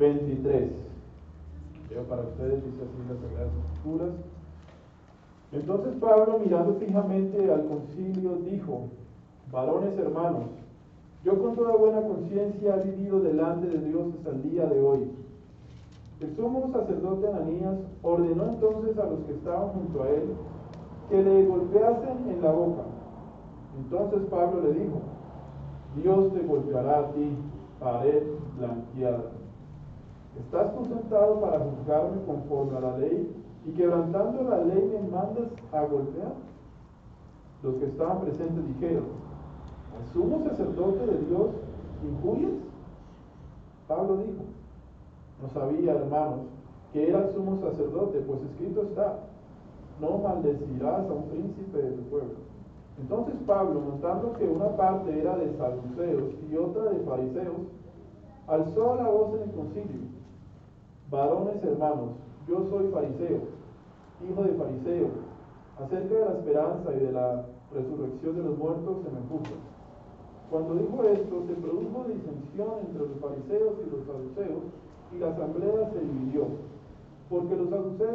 23. Leo para ustedes, dice así las Sagradas Escrituras. Entonces Pablo, mirando fijamente al concilio, dijo, varones hermanos, yo con toda buena conciencia he vivido delante de Dios hasta el día de hoy. El sumo sacerdote Ananías ordenó entonces a los que estaban junto a él que le golpeasen en la boca. Entonces Pablo le dijo, Dios te golpeará a ti, pared blanqueada. ¿Estás concentrado para juzgarme conforme a la ley y quebrantando la ley me mandas a golpear? Los que estaban presentes dijeron, ¿al sumo sacerdote de Dios injurias? Pablo dijo, no sabía, hermanos, que era el sumo sacerdote, pues escrito está, no maldecirás a un príncipe de tu pueblo. Entonces Pablo, notando que una parte era de saduceos y otra de fariseos, alzó la voz en el concilio. Varones hermanos, yo soy fariseo, hijo de fariseo. Acerca de la esperanza y de la resurrección de los muertos se me puso. Cuando dijo esto, se produjo disensión entre los fariseos y los saduceos, y la asamblea se dividió, porque los saduceos